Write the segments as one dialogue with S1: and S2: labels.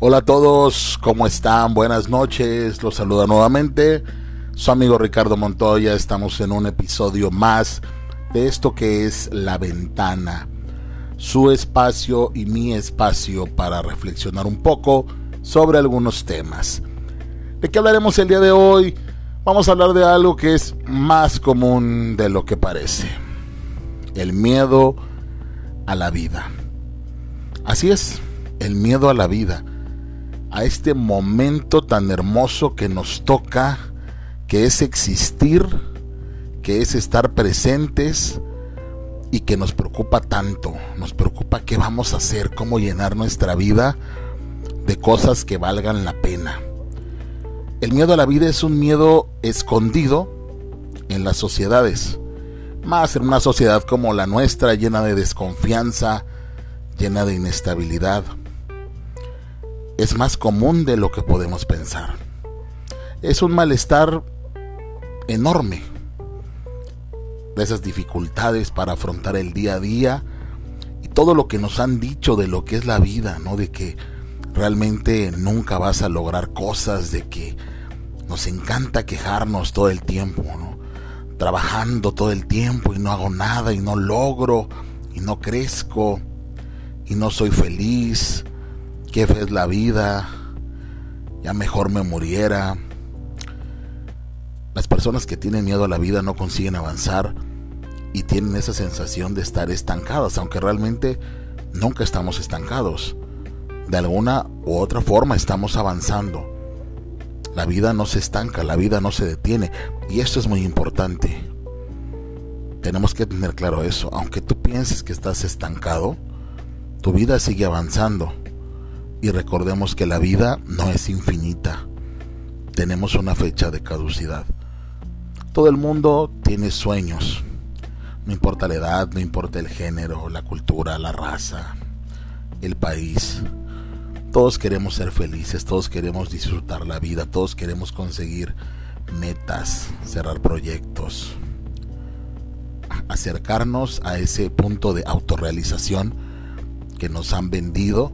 S1: Hola a todos, ¿cómo están? Buenas noches, los saluda nuevamente su amigo Ricardo Montoya. Estamos en un episodio más de esto que es La Ventana, su espacio y mi espacio para reflexionar un poco sobre algunos temas. ¿De qué hablaremos el día de hoy? Vamos a hablar de algo que es más común de lo que parece. El miedo a la vida. Así es, el miedo a la vida a este momento tan hermoso que nos toca, que es existir, que es estar presentes y que nos preocupa tanto. Nos preocupa qué vamos a hacer, cómo llenar nuestra vida de cosas que valgan la pena. El miedo a la vida es un miedo escondido en las sociedades, más en una sociedad como la nuestra, llena de desconfianza, llena de inestabilidad es más común de lo que podemos pensar. Es un malestar enorme de esas dificultades para afrontar el día a día y todo lo que nos han dicho de lo que es la vida, ¿no? De que realmente nunca vas a lograr cosas, de que nos encanta quejarnos todo el tiempo, ¿no? Trabajando todo el tiempo y no hago nada y no logro y no crezco y no soy feliz qué es la vida, ya mejor me muriera. Las personas que tienen miedo a la vida no consiguen avanzar y tienen esa sensación de estar estancadas, aunque realmente nunca estamos estancados. De alguna u otra forma estamos avanzando. La vida no se estanca, la vida no se detiene. Y esto es muy importante. Tenemos que tener claro eso. Aunque tú pienses que estás estancado, tu vida sigue avanzando y recordemos que la vida no es infinita. Tenemos una fecha de caducidad. Todo el mundo tiene sueños. No importa la edad, no importa el género, la cultura, la raza, el país. Todos queremos ser felices, todos queremos disfrutar la vida, todos queremos conseguir metas, cerrar proyectos, acercarnos a ese punto de autorrealización que nos han vendido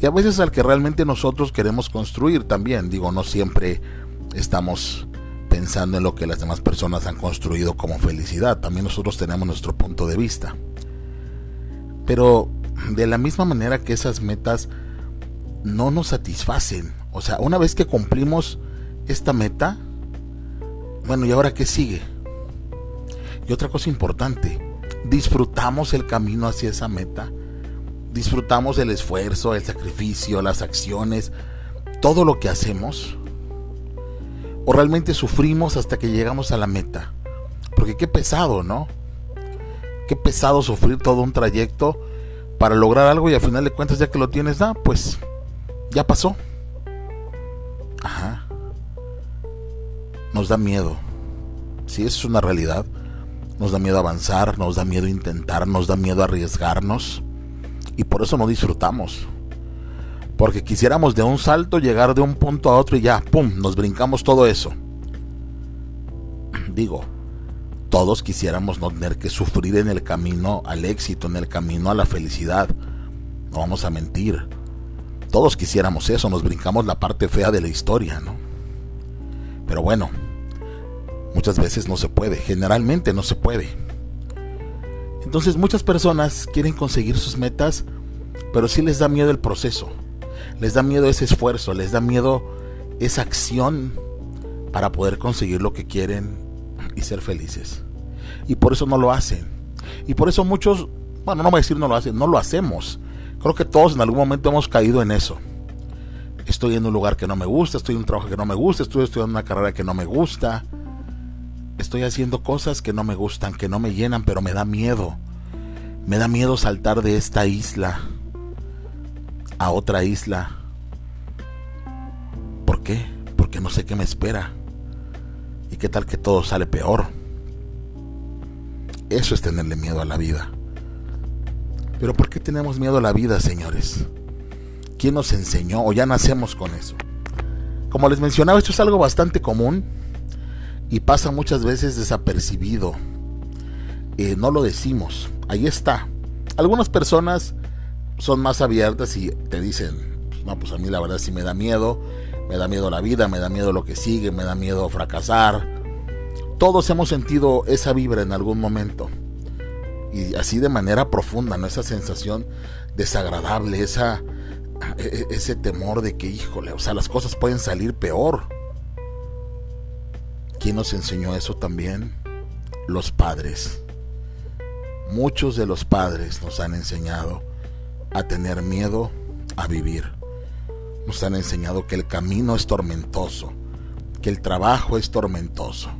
S1: y a veces al que realmente nosotros queremos construir también. Digo, no siempre estamos pensando en lo que las demás personas han construido como felicidad. También nosotros tenemos nuestro punto de vista. Pero de la misma manera que esas metas no nos satisfacen. O sea, una vez que cumplimos esta meta, bueno, ¿y ahora qué sigue? Y otra cosa importante, disfrutamos el camino hacia esa meta disfrutamos el esfuerzo, el sacrificio, las acciones, todo lo que hacemos? ¿O realmente sufrimos hasta que llegamos a la meta? Porque qué pesado, ¿no? Qué pesado sufrir todo un trayecto para lograr algo y al final de cuentas ya que lo tienes, ah, pues ya pasó. Ajá. Nos da miedo. Si eso es una realidad. Nos da miedo avanzar, nos da miedo intentar, nos da miedo arriesgarnos y por eso no disfrutamos. Porque quisiéramos de un salto llegar de un punto a otro y ya, ¡pum!, nos brincamos todo eso. Digo, todos quisiéramos no tener que sufrir en el camino al éxito, en el camino a la felicidad. No vamos a mentir. Todos quisiéramos eso, nos brincamos la parte fea de la historia, ¿no? Pero bueno, muchas veces no se puede, generalmente no se puede. Entonces muchas personas quieren conseguir sus metas, pero sí les da miedo el proceso. Les da miedo ese esfuerzo, les da miedo esa acción para poder conseguir lo que quieren y ser felices. Y por eso no lo hacen. Y por eso muchos, bueno, no voy a decir no lo hacen, no lo hacemos. Creo que todos en algún momento hemos caído en eso. Estoy en un lugar que no me gusta, estoy en un trabajo que no me gusta, estoy estudiando una carrera que no me gusta estoy haciendo cosas que no me gustan, que no me llenan, pero me da miedo. Me da miedo saltar de esta isla a otra isla. ¿Por qué? Porque no sé qué me espera. ¿Y qué tal que todo sale peor? Eso es tenerle miedo a la vida. Pero ¿por qué tenemos miedo a la vida, señores? ¿Quién nos enseñó o ya nacemos con eso? Como les mencionaba, esto es algo bastante común y pasa muchas veces desapercibido. Eh, no lo decimos, ahí está. Algunas personas son más abiertas y te dicen, No, pues a mí la verdad sí me da miedo. Me da miedo la vida, me da miedo lo que sigue, me da miedo fracasar. Todos hemos sentido esa vibra en algún momento. Y así de manera profunda, ¿no? Esa sensación desagradable, esa, e, e, ese temor de que, híjole, o sea, las cosas pueden salir peor. ¿Quién nos enseñó eso también? Los padres. Muchos de los padres nos han enseñado a tener miedo a vivir. Nos han enseñado que el camino es tormentoso, que el trabajo es tormentoso.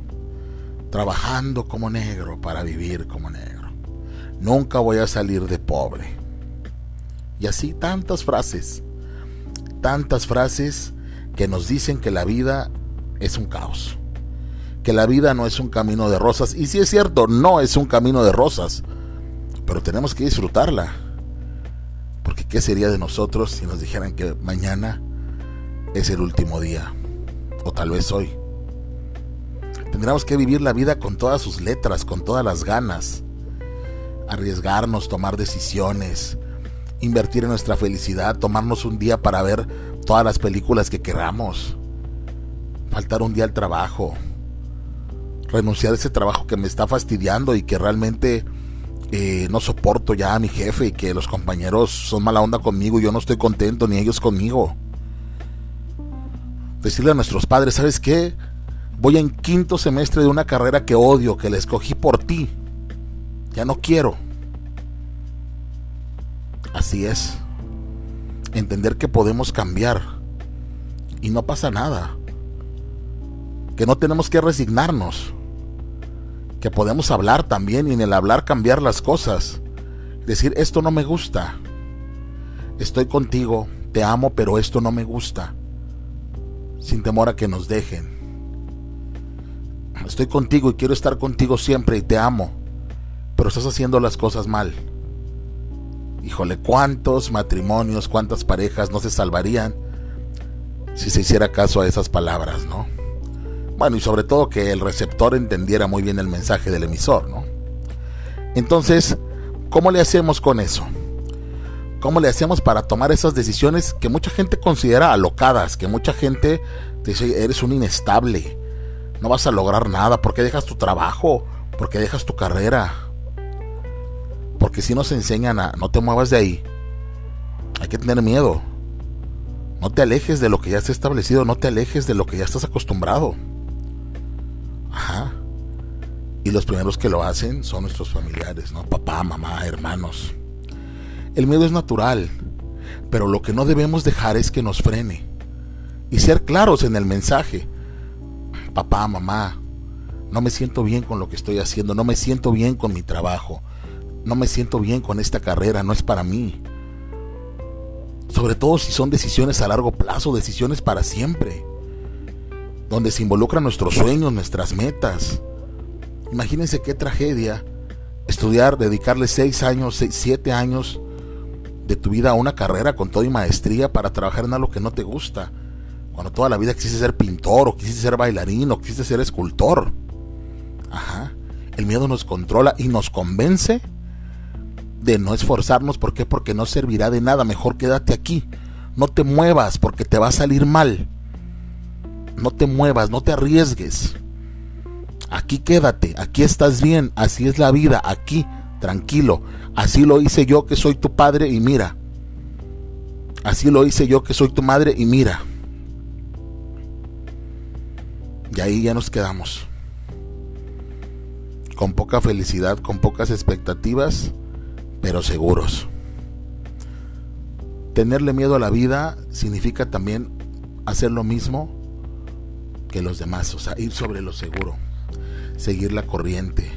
S1: Trabajando como negro para vivir como negro. Nunca voy a salir de pobre. Y así tantas frases, tantas frases que nos dicen que la vida es un caos, que la vida no es un camino de rosas. Y si es cierto, no es un camino de rosas, pero tenemos que disfrutarla. Porque ¿qué sería de nosotros si nos dijeran que mañana es el último día? O tal vez hoy. Tendríamos que vivir la vida con todas sus letras, con todas las ganas. Arriesgarnos, tomar decisiones, invertir en nuestra felicidad, tomarnos un día para ver todas las películas que queramos, faltar un día al trabajo, renunciar a ese trabajo que me está fastidiando y que realmente eh, no soporto ya a mi jefe y que los compañeros son mala onda conmigo y yo no estoy contento ni ellos conmigo. Decirle a nuestros padres, ¿sabes qué? Voy en quinto semestre de una carrera que odio, que la escogí por ti. Ya no quiero. Así es. Entender que podemos cambiar y no pasa nada. Que no tenemos que resignarnos. Que podemos hablar también y en el hablar cambiar las cosas. Decir, esto no me gusta. Estoy contigo, te amo, pero esto no me gusta. Sin temor a que nos dejen. Estoy contigo y quiero estar contigo siempre y te amo, pero estás haciendo las cosas mal. Híjole, ¿cuántos matrimonios, cuántas parejas no se salvarían si se hiciera caso a esas palabras, no? Bueno, y sobre todo que el receptor entendiera muy bien el mensaje del emisor, ¿no? Entonces, ¿cómo le hacemos con eso? ¿Cómo le hacemos para tomar esas decisiones que mucha gente considera alocadas, que mucha gente dice, eres un inestable, no vas a lograr nada, ¿por qué dejas tu trabajo? ¿Por qué dejas tu carrera? Porque si nos enseñan a no te muevas de ahí, hay que tener miedo. No te alejes de lo que ya está establecido, no te alejes de lo que ya estás acostumbrado. Ajá. Y los primeros que lo hacen son nuestros familiares, ¿no? Papá, mamá, hermanos. El miedo es natural, pero lo que no debemos dejar es que nos frene. Y ser claros en el mensaje. Papá, mamá, no me siento bien con lo que estoy haciendo, no me siento bien con mi trabajo, no me siento bien con esta carrera, no es para mí. Sobre todo si son decisiones a largo plazo, decisiones para siempre, donde se involucran nuestros sueños, nuestras metas. Imagínense qué tragedia estudiar, dedicarle seis años, siete años de tu vida a una carrera con toda y maestría para trabajar en algo que no te gusta. Cuando toda la vida quisiste ser pintor, o quisiste ser bailarín, o quisiste ser escultor. Ajá. El miedo nos controla y nos convence de no esforzarnos. ¿Por qué? Porque no servirá de nada. Mejor quédate aquí. No te muevas porque te va a salir mal. No te muevas, no te arriesgues. Aquí quédate, aquí estás bien, así es la vida, aquí, tranquilo. Así lo hice yo que soy tu padre y mira. Así lo hice yo que soy tu madre y mira. Y ahí ya nos quedamos. Con poca felicidad, con pocas expectativas pero seguros. Tenerle miedo a la vida significa también hacer lo mismo que los demás, o sea, ir sobre lo seguro, seguir la corriente,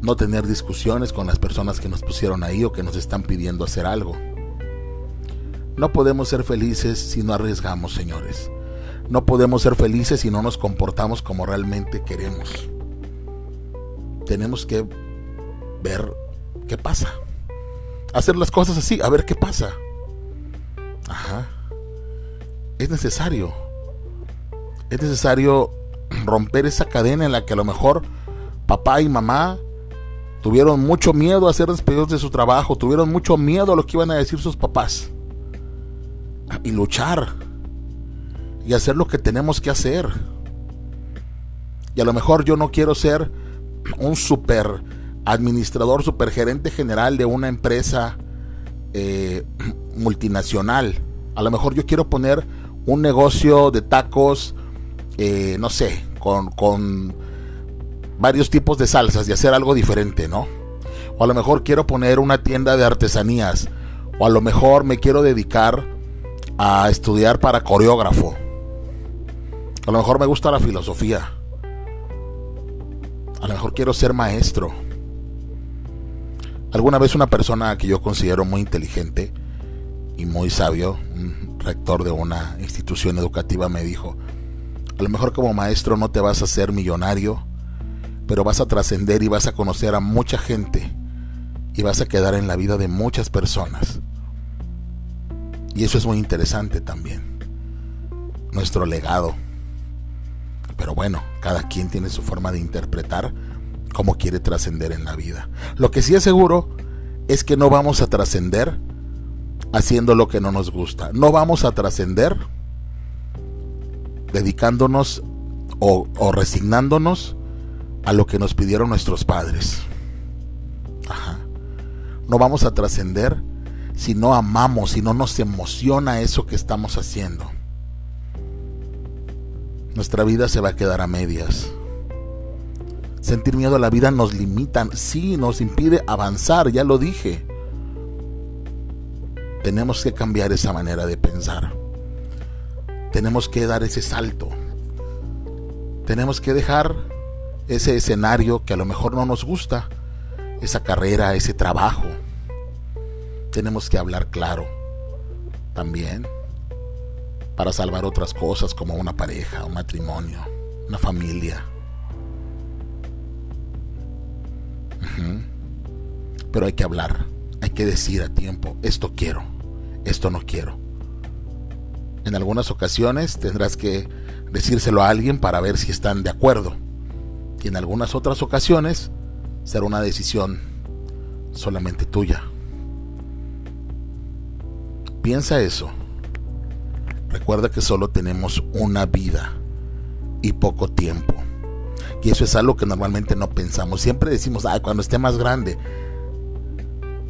S1: no tener discusiones con las personas que nos pusieron ahí o que nos están pidiendo hacer algo. No podemos ser felices si no arriesgamos, señores. No podemos ser felices si no nos comportamos como realmente queremos. Tenemos que ver ¿Qué pasa? Hacer las cosas así, a ver qué pasa. Ajá. Es necesario. Es necesario romper esa cadena en la que a lo mejor papá y mamá tuvieron mucho miedo a ser despedidos de su trabajo, tuvieron mucho miedo a lo que iban a decir sus papás. y luchar y hacer lo que tenemos que hacer. Y a lo mejor yo no quiero ser un super administrador, super gerente general de una empresa eh, multinacional. A lo mejor yo quiero poner un negocio de tacos, eh, no sé, con, con varios tipos de salsas y hacer algo diferente, ¿no? O a lo mejor quiero poner una tienda de artesanías. O a lo mejor me quiero dedicar a estudiar para coreógrafo. A lo mejor me gusta la filosofía. A lo mejor quiero ser maestro. Alguna vez una persona que yo considero muy inteligente y muy sabio, un rector de una institución educativa, me dijo, a lo mejor como maestro no te vas a ser millonario, pero vas a trascender y vas a conocer a mucha gente y vas a quedar en la vida de muchas personas. Y eso es muy interesante también. Nuestro legado. Pero bueno, cada quien tiene su forma de interpretar cómo quiere trascender en la vida. Lo que sí es seguro es que no vamos a trascender haciendo lo que no nos gusta. No vamos a trascender dedicándonos o, resignándonos a lo que nos pidieron nuestros padres. Ajá. No vamos a trascender si no amamos, si no nos emociona eso que estamos haciendo nuestra vida se va a quedar a medias. Sentir miedo a la vida nos limitan, sí, nos impide avanzar, ya lo dije. Tenemos que cambiar esa manera de pensar. Tenemos que dar ese salto. Tenemos que dejar ese escenario que a lo mejor no nos gusta, esa carrera, ese trabajo. Tenemos que hablar claro también para salvar otras cosas como una pareja, un matrimonio, una familia. Pero hay que hablar, hay que decir a tiempo, esto quiero, esto no quiero. En algunas ocasiones tendrás que decírselo a alguien para ver si están de acuerdo. Y en algunas otras ocasiones será una decisión solamente tuya. Piensa eso. Recuerda que solo tenemos una vida y poco tiempo. Y eso es algo que normalmente no pensamos. Siempre decimos, ah, cuando esté más grande,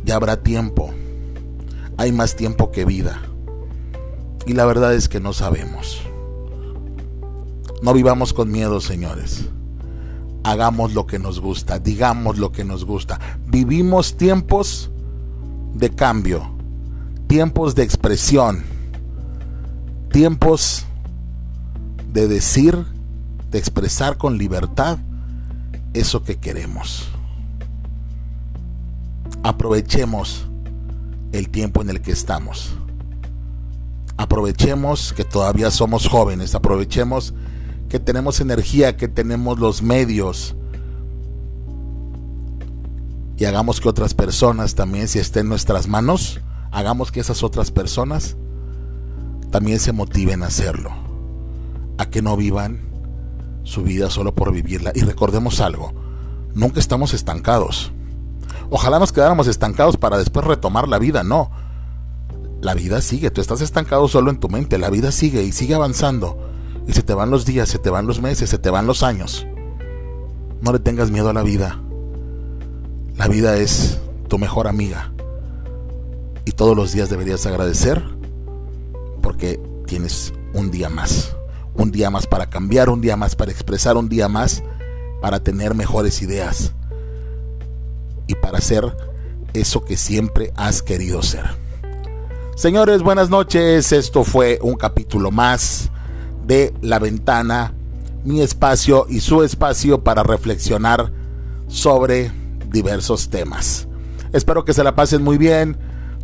S1: ya habrá tiempo. Hay más tiempo que vida. Y la verdad es que no sabemos. No vivamos con miedo, señores. Hagamos lo que nos gusta, digamos lo que nos gusta. Vivimos tiempos de cambio, tiempos de expresión tiempos de decir, de expresar con libertad eso que queremos. Aprovechemos el tiempo en el que estamos. Aprovechemos que todavía somos jóvenes, aprovechemos que tenemos energía, que tenemos los medios. Y hagamos que otras personas también, si estén en nuestras manos, hagamos que esas otras personas también se motiven a hacerlo, a que no vivan su vida solo por vivirla. Y recordemos algo, nunca estamos estancados. Ojalá nos quedáramos estancados para después retomar la vida, no. La vida sigue, tú estás estancado solo en tu mente, la vida sigue y sigue avanzando. Y se te van los días, se te van los meses, se te van los años. No le tengas miedo a la vida. La vida es tu mejor amiga. Y todos los días deberías agradecer porque tienes un día más. Un día más para cambiar, un día más para expresar, un día más para tener mejores ideas y para ser eso que siempre has querido ser. Señores, buenas noches. Esto fue un capítulo más de La Ventana, mi espacio y su espacio para reflexionar sobre diversos temas. Espero que se la pasen muy bien,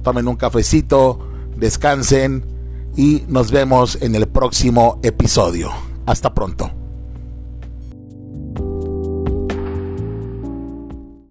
S1: tomen un cafecito, descansen y nos vemos en el próximo episodio. Hasta pronto.